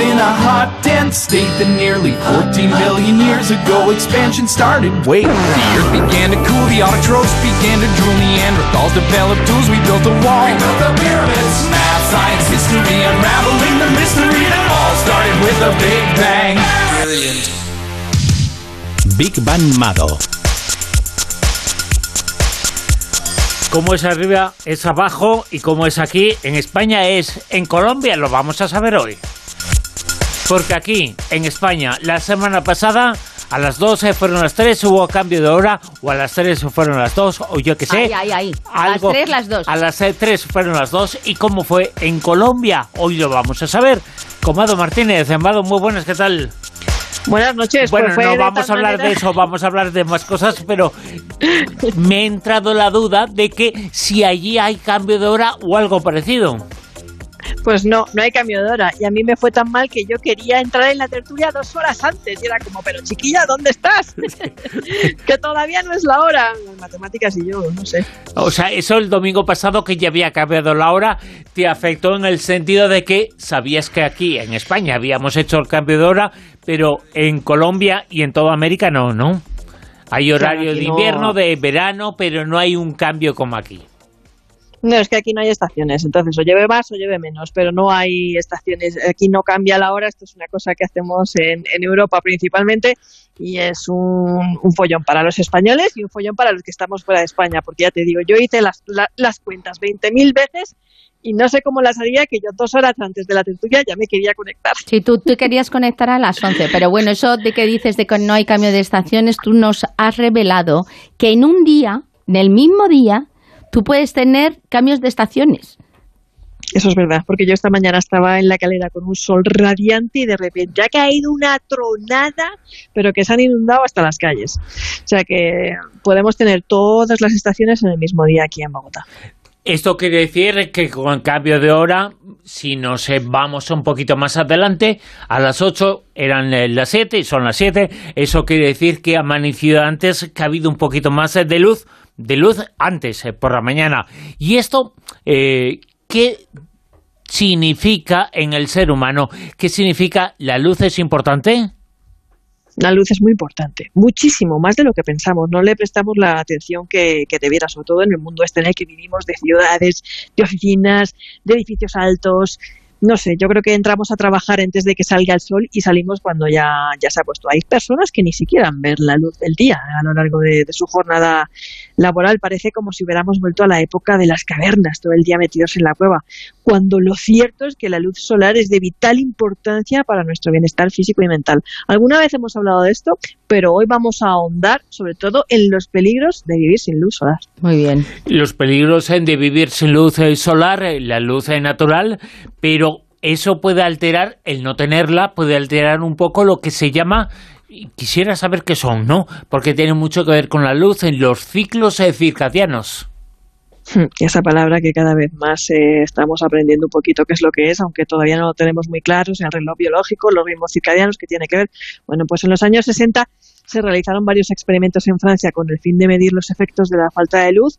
in a hot, dense state that nearly 14 billion years ago expansion started. Wait, the earth began to cool, the autotrophs began to drool, Neanderthals developed tools, we built a wall. We built the pyramids. Math, science, history, unraveling the mystery that all started with a big bang. Brilliant. Big Bang Mado. Como es arriba, es abajo y como es aquí, en España es en Colombia, lo vamos a saber hoy. Porque aquí, en España, la semana pasada a las 12 fueron las 3, hubo cambio de hora, o a las 3 fueron las 2, o yo qué sé. Ay, ay, ay. A las 3, las 2. A las 3 fueron las 2. ¿Y cómo fue en Colombia? Hoy lo vamos a saber. Comado Martínez, Amado, muy buenas, ¿qué tal? Buenas noches. Bueno, pues no vamos a hablar de eso, vamos a hablar de más cosas, pero me ha entrado la duda de que si allí hay cambio de hora o algo parecido. Pues no, no hay cambio de hora. Y a mí me fue tan mal que yo quería entrar en la tertulia dos horas antes. Y era como, pero chiquilla, ¿dónde estás? que todavía no es la hora. Las matemáticas y yo, no sé. O sea, eso el domingo pasado que ya había cambiado la hora, te afectó en el sentido de que sabías que aquí en España habíamos hecho el cambio de hora, pero en Colombia y en toda América no, ¿no? Hay horario de invierno, de verano, pero no hay un cambio como aquí. No, es que aquí no hay estaciones, entonces o lleve más o lleve menos, pero no hay estaciones. Aquí no cambia la hora, esto es una cosa que hacemos en, Europa principalmente y es un, follón para los españoles y un follón para los que estamos fuera de España, porque ya te digo, yo hice las, las cuentas 20.000 veces y no sé cómo las haría, que yo dos horas antes de la tertulia ya me quería conectar. Sí, tú te querías conectar a las 11, pero bueno, eso de que dices de que no hay cambio de estaciones, tú nos has revelado que en un día, en el mismo día, tú puedes tener cambios de estaciones. Eso es verdad, porque yo esta mañana estaba en la calera con un sol radiante y de repente ha caído una tronada, pero que se han inundado hasta las calles. O sea que podemos tener todas las estaciones en el mismo día aquí en Bogotá. Esto quiere decir que con cambio de hora, si nos vamos un poquito más adelante, a las 8 eran las 7 y son las 7, eso quiere decir que ha amanecido antes, que ha habido un poquito más de luz, de luz antes, eh, por la mañana. ¿Y esto eh, qué significa en el ser humano? ¿Qué significa la luz es importante? La luz es muy importante, muchísimo más de lo que pensamos. No le prestamos la atención que, que debiera, sobre todo en el mundo este en el que vivimos, de ciudades, de oficinas, de edificios altos, no sé, yo creo que entramos a trabajar antes de que salga el sol y salimos cuando ya, ya se ha puesto. Hay personas que ni siquiera ver la luz del día a lo largo de, su jornada laboral. Parece como si hubiéramos vuelto a la época de las cavernas, todo el día metidos en la cueva, cuando lo cierto es que la luz solar es de vital importancia para nuestro bienestar físico y mental. Alguna vez hemos hablado de esto, pero hoy vamos a ahondar sobre todo en los peligros de vivir sin luz solar. Muy bien. Los peligros de vivir sin luz solar, la luz natural, pero eso puede alterar, el no tenerla, puede alterar un poco lo que se llama quisiera saber qué son, ¿no? Porque tiene mucho que ver con la luz en los ciclos circadianos. Esa palabra que cada vez más eh, estamos aprendiendo un poquito qué es lo que es, aunque todavía no lo tenemos muy claro, el reloj biológico, los ritmos circadianos, que tiene que ver. Bueno, pues en los años 60 se realizaron varios experimentos en Francia con el fin de medir los efectos de la falta de luz.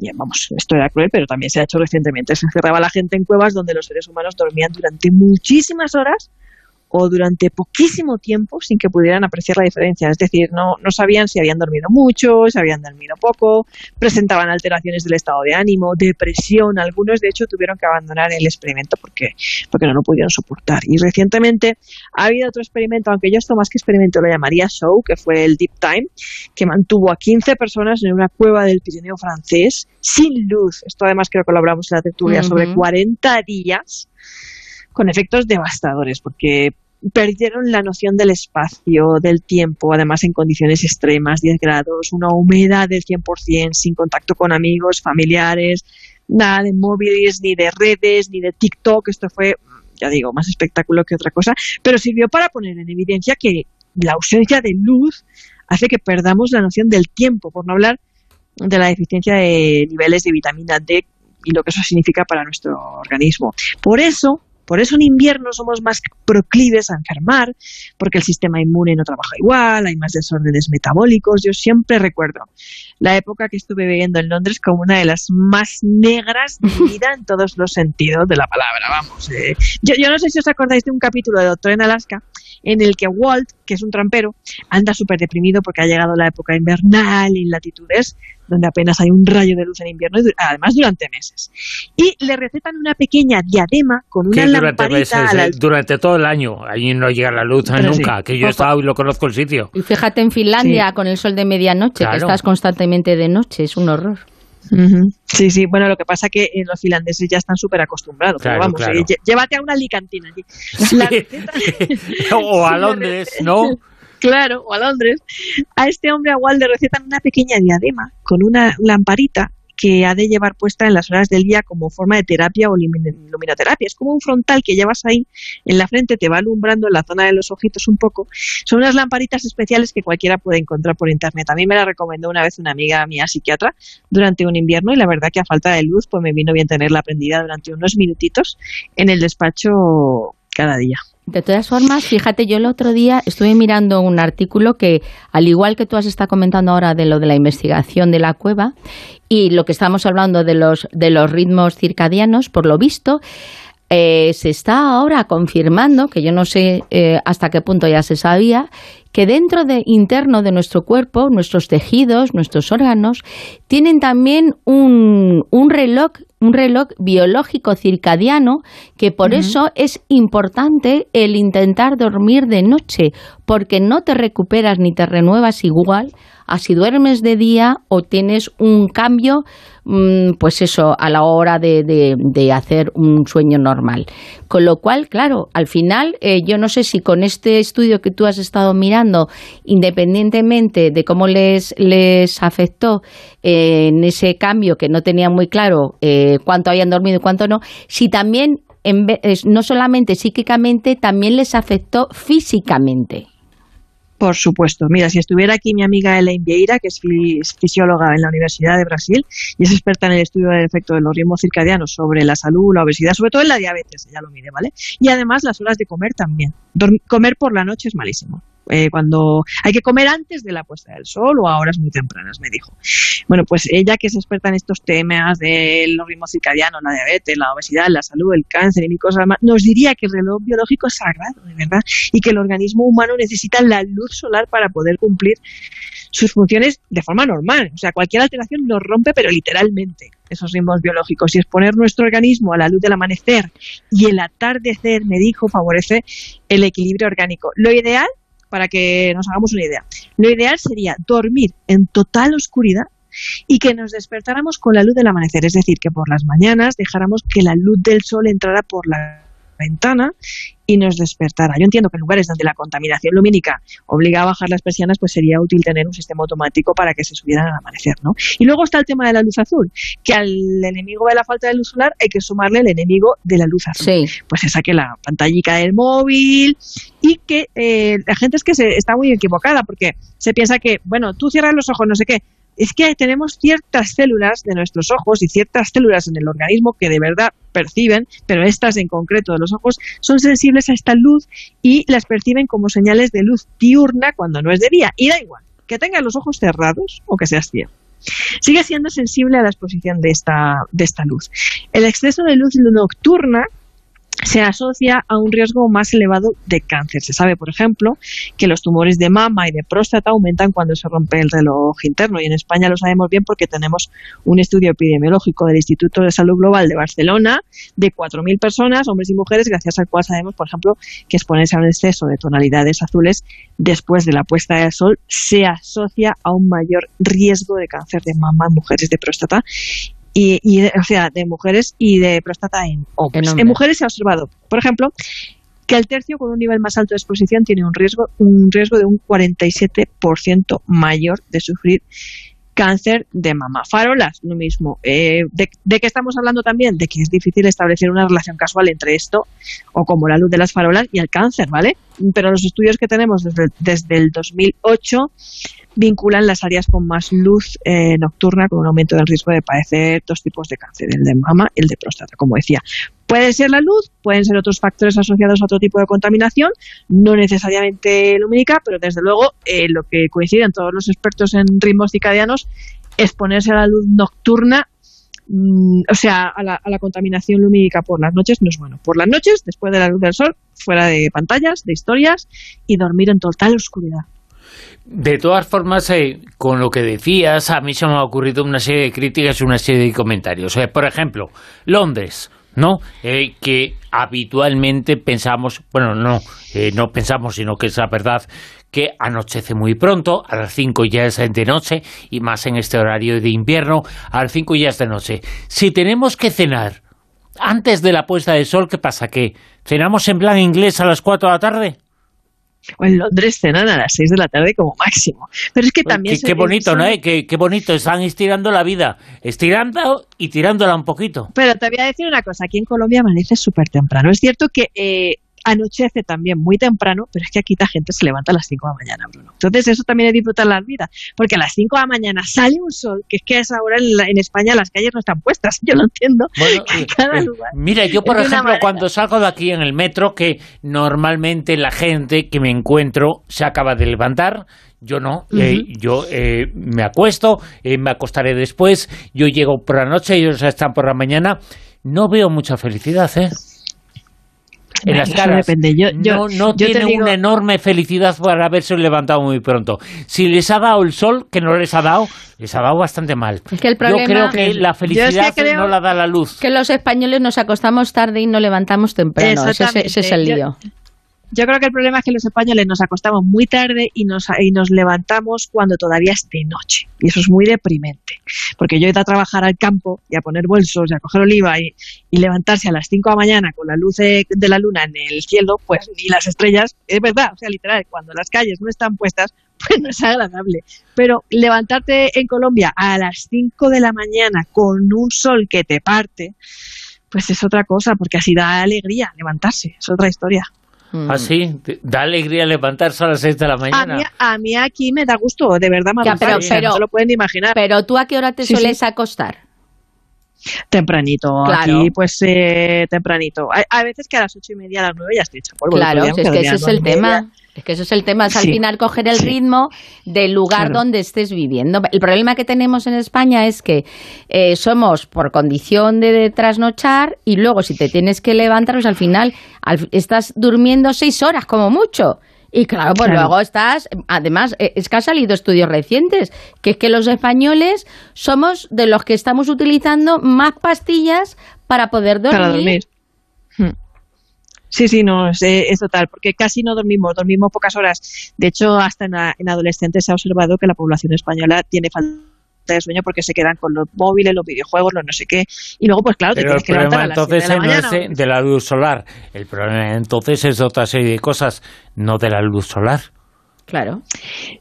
Y vamos, esto era cruel, pero también se ha hecho recientemente. Se encerraba la gente en cuevas donde los seres humanos dormían durante muchísimas horas o durante poquísimo tiempo sin que pudieran apreciar la diferencia. Es decir, no, no sabían si habían dormido mucho, si habían dormido poco, presentaban alteraciones del estado de ánimo, depresión. Algunos, de hecho, tuvieron que abandonar el experimento porque, porque no lo pudieron soportar. Y recientemente ha habido otro experimento, aunque yo esto más que experimento lo llamaría show, que fue el Deep Time, que mantuvo a 15 personas en una cueva del Pirineo francés sin luz. Esto además creo que lo hablamos en la tertulia, sobre 40 días con efectos devastadores, porque perdieron la noción del espacio, del tiempo, además en condiciones extremas, 10 grados, una humedad del 100%, sin contacto con amigos, familiares, nada de móviles, ni de redes, ni de TikTok. Esto fue, ya digo, más espectáculo que otra cosa, pero sirvió para poner en evidencia que la ausencia de luz hace que perdamos la noción del tiempo, por no hablar de la deficiencia de niveles de vitamina D y lo que eso significa para nuestro organismo. Por eso, por eso en invierno somos más proclives a enfermar, porque el sistema inmune no trabaja igual, hay más desórdenes metabólicos. Yo siempre recuerdo la época que estuve viviendo en Londres como una de las más negras de mi vida en todos los sentidos de la palabra, vamos. Eh. Yo, yo no sé si os acordáis de un capítulo de Doctor en Alaska en el que Walt, que es un trampero, anda súper deprimido porque ha llegado la época invernal y latitudes donde apenas hay un rayo de luz en invierno, y además durante meses. Y le recetan una pequeña diadema con una lamparita durante, eh, durante todo el año, allí no llega la luz nunca, que yo he estado y lo conozco el sitio. Y fíjate en Finlandia con el sol de medianoche, que estás constantemente de noche, es un horror. Sí, sí, bueno, lo que pasa es que eh, los finlandeses ya están súper acostumbrados. pero vamos, eh, llévate a una alicantina allí. o a Londres, ¿no? claro, o a Londres. A este hombre a Walt le recetan una pequeña diadema con una lamparita que ha de llevar puesta en las horas del día como forma de terapia o luminoterapia. Es como un frontal que llevas ahí en la frente, te va alumbrando en la zona de los ojitos un poco. Son unas lamparitas especiales que cualquiera puede encontrar por internet. A mí me la recomendó una vez una amiga mía psiquiatra durante un invierno y la verdad que a falta de luz pues me vino bien tenerla prendida durante unos minutitos en el despacho cada día. De todas formas, fíjate, yo el otro día estuve mirando un artículo que, al igual que tú has estado comentando ahora de lo de la investigación de la cueva y lo que estamos hablando de los, de los ritmos circadianos, por lo visto, eh, se está ahora confirmando, que yo no sé eh, hasta qué punto ya se sabía, que dentro de interno de nuestro cuerpo, nuestros tejidos, nuestros órganos, tienen también un, un reloj un reloj biológico circadiano que por eso es importante el intentar dormir de noche, porque no te recuperas ni te renuevas igual a si duermes de día o tienes un cambio, pues eso, a la hora de, de, hacer un sueño normal. Con lo cual, claro, al final, eh, yo no sé si con este estudio que tú has estado mirando, independientemente de cómo les, les afectó eh, en ese cambio que no tenía muy claro eh, cuánto habían dormido y cuánto no, si también, en no solamente psíquicamente, también les afectó físicamente. Por supuesto. Mira, si estuviera aquí mi amiga Elaine Vieira, que es fisióloga en la Universidad de Brasil y es experta en el estudio del efecto de los ritmos circadianos sobre la salud, la obesidad, sobre todo en la diabetes, ella lo mide, ¿vale? Y además las horas de comer también. comer por la noche es malísimo. Eh, cuando hay que comer antes de la puesta del sol o a horas muy tempranas, me dijo. Bueno, pues ella que es experta en estos temas de los ritmos circadianos, la diabetes, la obesidad, la salud, el cáncer y cosas más, nos diría que el reloj biológico es sagrado, de verdad, y que el organismo humano necesita la luz solar para poder cumplir sus funciones de forma normal. O sea, cualquier alteración nos rompe, pero literalmente, esos ritmos biológicos. Y exponer nuestro organismo a la luz del amanecer y el atardecer, me dijo, favorece el equilibrio orgánico. Lo ideal para que nos hagamos una idea. Lo ideal sería dormir en total oscuridad y que nos despertáramos con la luz del amanecer, es decir, que por las mañanas dejáramos que la luz del sol entrara por la ventana y nos despertara. Yo entiendo que en lugares donde la contaminación lumínica obliga a bajar las persianas, pues sería útil tener un sistema automático para que se subieran al amanecer, ¿no? Y luego está el tema de la luz azul, que al enemigo de la falta de luz solar hay que sumarle el enemigo de la luz azul. Pues se saque la pantallica del móvil y que eh, la gente es que se está muy equivocada porque se piensa que, bueno, tú cierras los ojos, no sé qué, es que tenemos ciertas células de nuestros ojos y ciertas células en el organismo que de verdad perciben, pero estas en concreto de los ojos son sensibles a esta luz y las perciben como señales de luz diurna cuando no es de día. Y da igual, que tengas los ojos cerrados o que seas ciego. Sigue siendo sensible a la exposición de esta, de esta luz. El exceso de luz nocturna se asocia a un riesgo más elevado de cáncer. Se sabe, por ejemplo, que los tumores de mama y de próstata aumentan cuando se rompe el reloj interno y en España lo sabemos bien porque tenemos un estudio epidemiológico del Instituto de Salud Global de Barcelona de 4.000 personas, hombres y mujeres, gracias al cual sabemos, por ejemplo, que exponerse a un exceso de tonalidades azules después de la puesta del sol se asocia a un mayor riesgo de cáncer de mama en mujeres de próstata y, o sea, de mujeres y de próstata en hombres. En, mujeres se ha observado, por ejemplo, que el tercio con un nivel más alto de exposición tiene un riesgo, un riesgo de un 47% mayor de sufrir cáncer de mama. Farolas, lo mismo. Eh, de, de, qué estamos hablando también? De que es difícil establecer una relación casual entre esto, o como la luz de las farolas, y el cáncer, ¿vale? Pero los estudios que tenemos desde, desde el 2008 vinculan las áreas con más luz eh, nocturna con un aumento del riesgo de padecer dos tipos de cáncer, el de mama y el de próstata, como decía. Puede ser la luz, pueden ser otros factores asociados a otro tipo de contaminación, no necesariamente lumínica, pero desde luego eh, lo que coinciden todos los expertos en ritmos circadianos exponerse a la luz nocturna mm, o sea, a la, a la, contaminación lumínica por las noches no es bueno. Por las noches, después de la luz del sol, fuera de pantallas, de historias y dormir en total oscuridad. De todas formas, eh, con lo que decías, a mí se me ha ocurrido una serie de críticas y una serie de comentarios. Eh, por ejemplo, Londres, ¿no? Eh, que habitualmente pensamos, bueno, no, eh, no pensamos, sino que es la verdad, que anochece muy pronto, a las 5 ya es de noche, y más en este horario de invierno, a las 5 ya es de noche. Si tenemos que cenar antes de la puesta de sol, ¿qué pasa? ¿Que cenamos en plan inglés a las 4 de la tarde? O en Londres cenan a las 6 de la tarde como máximo. Pero es que también... Qué, qué bonito, ¿no? Qué, qué, bonito, están estirando la vida, estirando y tirándola un poquito. Pero te voy a decir una cosa, aquí en Colombia amanece súper temprano. Es cierto que eh, anochece también muy temprano, pero es que aquí la gente se levanta a las 5 de la mañana, Bruno. Entonces eso también es disfrutar la vida, porque a las 5 de la mañana sale un sol, que es que a esa hora en, la, en España las calles no están puestas, yo lo entiendo. Bueno, eh, lugar, mira, yo por ejemplo cuando salgo de aquí en el metro, que normalmente la gente que me encuentro se acaba de levantar, yo no, uh -huh. eh, yo eh, me acuesto, eh, me acostaré después, yo llego por la noche, ellos están por la mañana, no veo mucha felicidad, ¿eh? En las caras. Depende. Yo, yo, no no yo tienen digo... una enorme felicidad por haberse levantado muy pronto. Si les ha dado el sol, que no les ha dado, les ha dado bastante mal. Es que el problema yo creo que la felicidad es que creo no la da la luz. Que los españoles nos acostamos tarde y nos levantamos temprano. Ese, ese, es el lío. Yo, yo creo que el problema es que los españoles nos acostamos muy tarde y nos, y nos levantamos cuando todavía es de noche. Y eso es muy deprimente. Porque yo he ido a trabajar al campo y a poner bolsos y a coger oliva y, y levantarse a las 5 de la mañana con la luz de, la luna en el cielo, pues ni las estrellas, es verdad, o sea, literal, cuando las calles no están puestas, pues no es agradable. Pero levantarte en Colombia a las 5 de la mañana con un sol que te parte, pues es otra cosa, porque así da alegría levantarse, es otra historia. ¿Ah, sí? Da alegría levantarse a las 6 de la mañana. A mí, a mí aquí me da gusto, de verdad, ya, pero, pero, no lo pueden imaginar. Pero tú a qué hora te sí, sueles sí. acostar? Tempranito, claro. aquí pues eh, tempranito. Hay, hay, veces que a las ocho y media, a las nueve ya estoy hecha polvo. Claro, es que ese es el tema. Es que eso es el tema, es al sí. final coger el ritmo del lugar claro. donde estés viviendo. El problema que tenemos en España es que eh, somos por condición de, de, trasnochar y luego si te tienes que levantar, pues al final al, estás durmiendo seis horas como mucho. Y claro, pues claro. luego estás, además, eh, es que han salido estudios recientes, que es que los españoles somos de los que estamos utilizando más pastillas para poder dormir. Para dormir. Sí, sí, no, es, es, total, porque casi no dormimos, dormimos pocas horas. De hecho, hasta en, en adolescentes se ha observado que la población española tiene falta de sueño porque se quedan con los móviles, los videojuegos, los no sé qué. Y luego, pues claro, te tienes que levantar a las entonces de la no es de la luz solar. El problema entonces es otra serie de cosas, no de la luz solar. Claro.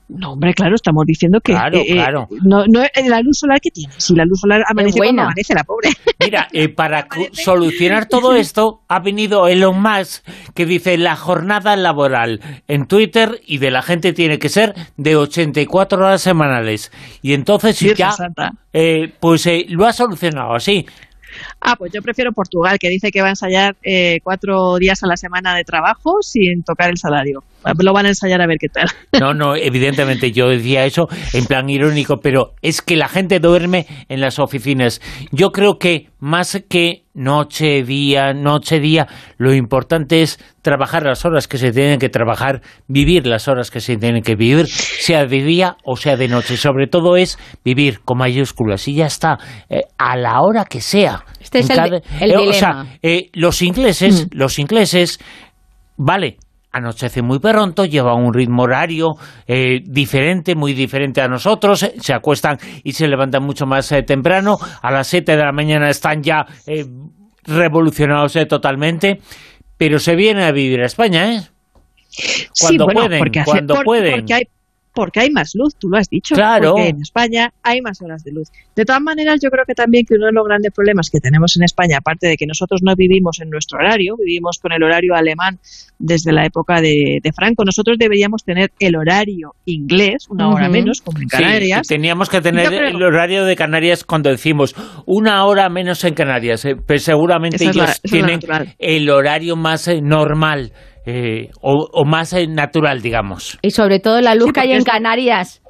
No, hombre, claro, estamos diciendo que claro, eh, claro. no, no la luz solar que tiene. Si la luz solar amanece cuando amanece la pobre. Mira, eh, para solucionar todo esto ha venido Elon Musk que dice la jornada laboral en Twitter y de la gente tiene que ser de 84 horas semanales. Y entonces sí, ya, eh, pues eh, lo ha solucionado así. Ah, pues yo prefiero Portugal, que dice que va a ensayar eh, cuatro días a la semana de trabajo sin tocar el salario. Lo van a ensayar a ver qué tal. No, no, evidentemente yo decía eso en plan irónico, pero es que la gente duerme en las oficinas. Yo creo que más que noche, día, noche, día, lo importante es trabajar las horas que se tienen que trabajar, vivir las horas que se tienen que vivir, sea de día o sea de noche. Sobre todo es vivir con mayúsculas y ya está, eh, a la hora que sea. Este es cada, el, el eh, dilema. O sea, eh, los ingleses, mm. los ingleses, vale, anochece muy pronto, lleva un ritmo horario eh, diferente, muy diferente a nosotros, eh, se acuestan y se levantan mucho más eh, temprano, a las 7 de la mañana están ya eh, revolucionados eh, totalmente, pero se viene a vivir a España, ¿eh? Cuando sí, bueno, pueden, porque hace, cuando por, pueden. Porque hay, porque hay más luz, tú lo has dicho. Claro. Porque en España hay más horas de luz. De todas maneras, yo creo que también que uno de los grandes problemas que tenemos en España, aparte de que nosotros no vivimos en nuestro horario, vivimos con el horario alemán desde la época de, de Franco, nosotros deberíamos tener el horario inglés, una hora uh -huh. menos, como en Canarias. Sí, teníamos que tener creo... el horario de Canarias cuando decimos una hora menos en Canarias, eh, pero seguramente ellos la, tienen el horario más eh, normal. Eh, o, o, más eh, natural, digamos. Y sobre todo la luz sí, que hay en Canarias.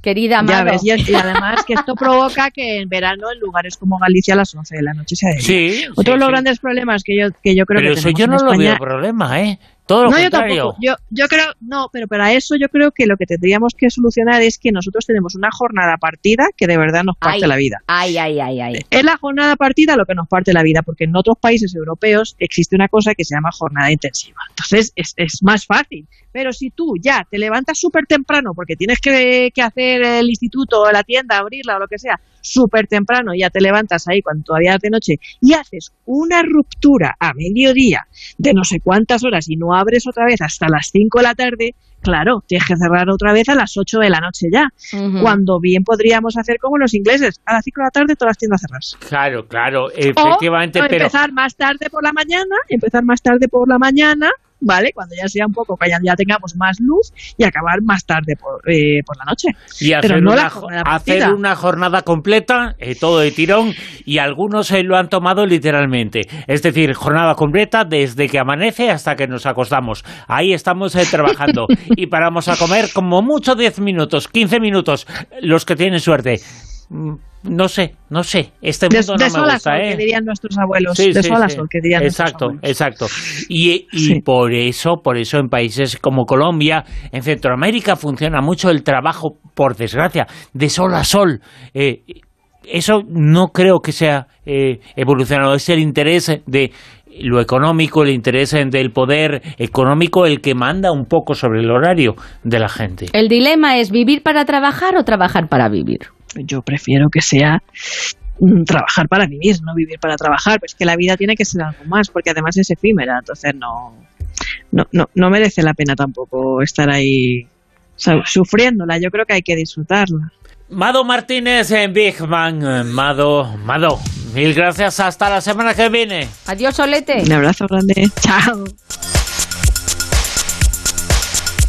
querida ves, y, y además que esto provoca que en verano en lugares como Galicia a las 11 de la noche sea de día. Sí. Otro sí, de los sí. grandes problemas que yo, que yo creo Pero que eso tenemos yo en no lo España veo problema, ¿eh? Todo lo no, yo tampoco. Yo, yo creo, no, pero para eso yo creo que lo que tendríamos que solucionar es que nosotros tenemos una jornada partida que de verdad nos parte Ay. la vida. Ay, ay, ay, ay. Es la jornada partida lo que nos parte la vida, porque en otros países europeos existe una cosa que se llama jornada intensiva. Entonces es, es más fácil. Pero si tú ya te levantas súper temprano porque tienes que, que hacer el instituto o la tienda, abrirla o lo que sea, súper temprano, ya te levantas ahí cuando todavía es de noche y haces una ruptura a mediodía de no sé cuántas horas y no abres otra vez hasta las 5 de la tarde, claro, tienes que cerrar otra vez a las 8 de la noche ya. Cuando bien podríamos hacer como los ingleses, a las 5 de la tarde todas las tiendas cerradas. Claro, claro, efectivamente, o pero empezar más tarde por la mañana, empezar más tarde por la mañana, ¿vale? Cuando ya sea un poco, que ya, tengamos más luz y acabar más tarde por, eh, por la noche. y hacer, pero no la una, jornada hacer una jornada completa, eh, todo de tirón, y algunos eh, lo han tomado literalmente. Es decir, jornada completa desde que amanece hasta que nos acostamos. Ahí estamos eh, trabajando y paramos a comer como mucho 10 minutos, 15 minutos, los que tienen suerte. No sé, no sé. Este mundo de no sol me a gusta, sol, ¿eh? que dirían nuestros abuelos. Sí, de sí, sol a sí. sol, que dirían Exacto, nuestros abuelos. exacto. Y, y Sí. por eso, por eso en países como Colombia, en Centroamérica funciona mucho el trabajo, por desgracia, de sol a sol. Eh, eso no creo que sea eh, evolucionado. Es el interés de lo económico, el interés del poder económico el que manda un poco sobre el horario de la gente. El dilema es vivir para trabajar o trabajar para vivir. Yo prefiero que sea mm, trabajar para vivir, no vivir para trabajar. Pues que la vida tiene que ser algo más, porque además es efímera, entonces no, no, no, no merece la pena tampoco estar ahí sufriéndola. Yo creo que hay que disfrutarla. Mado Martínez en Big Man. Eh, Mado, Mado, mil gracias. Hasta la semana que viene. Adiós, Solete. Un abrazo grande. Chao.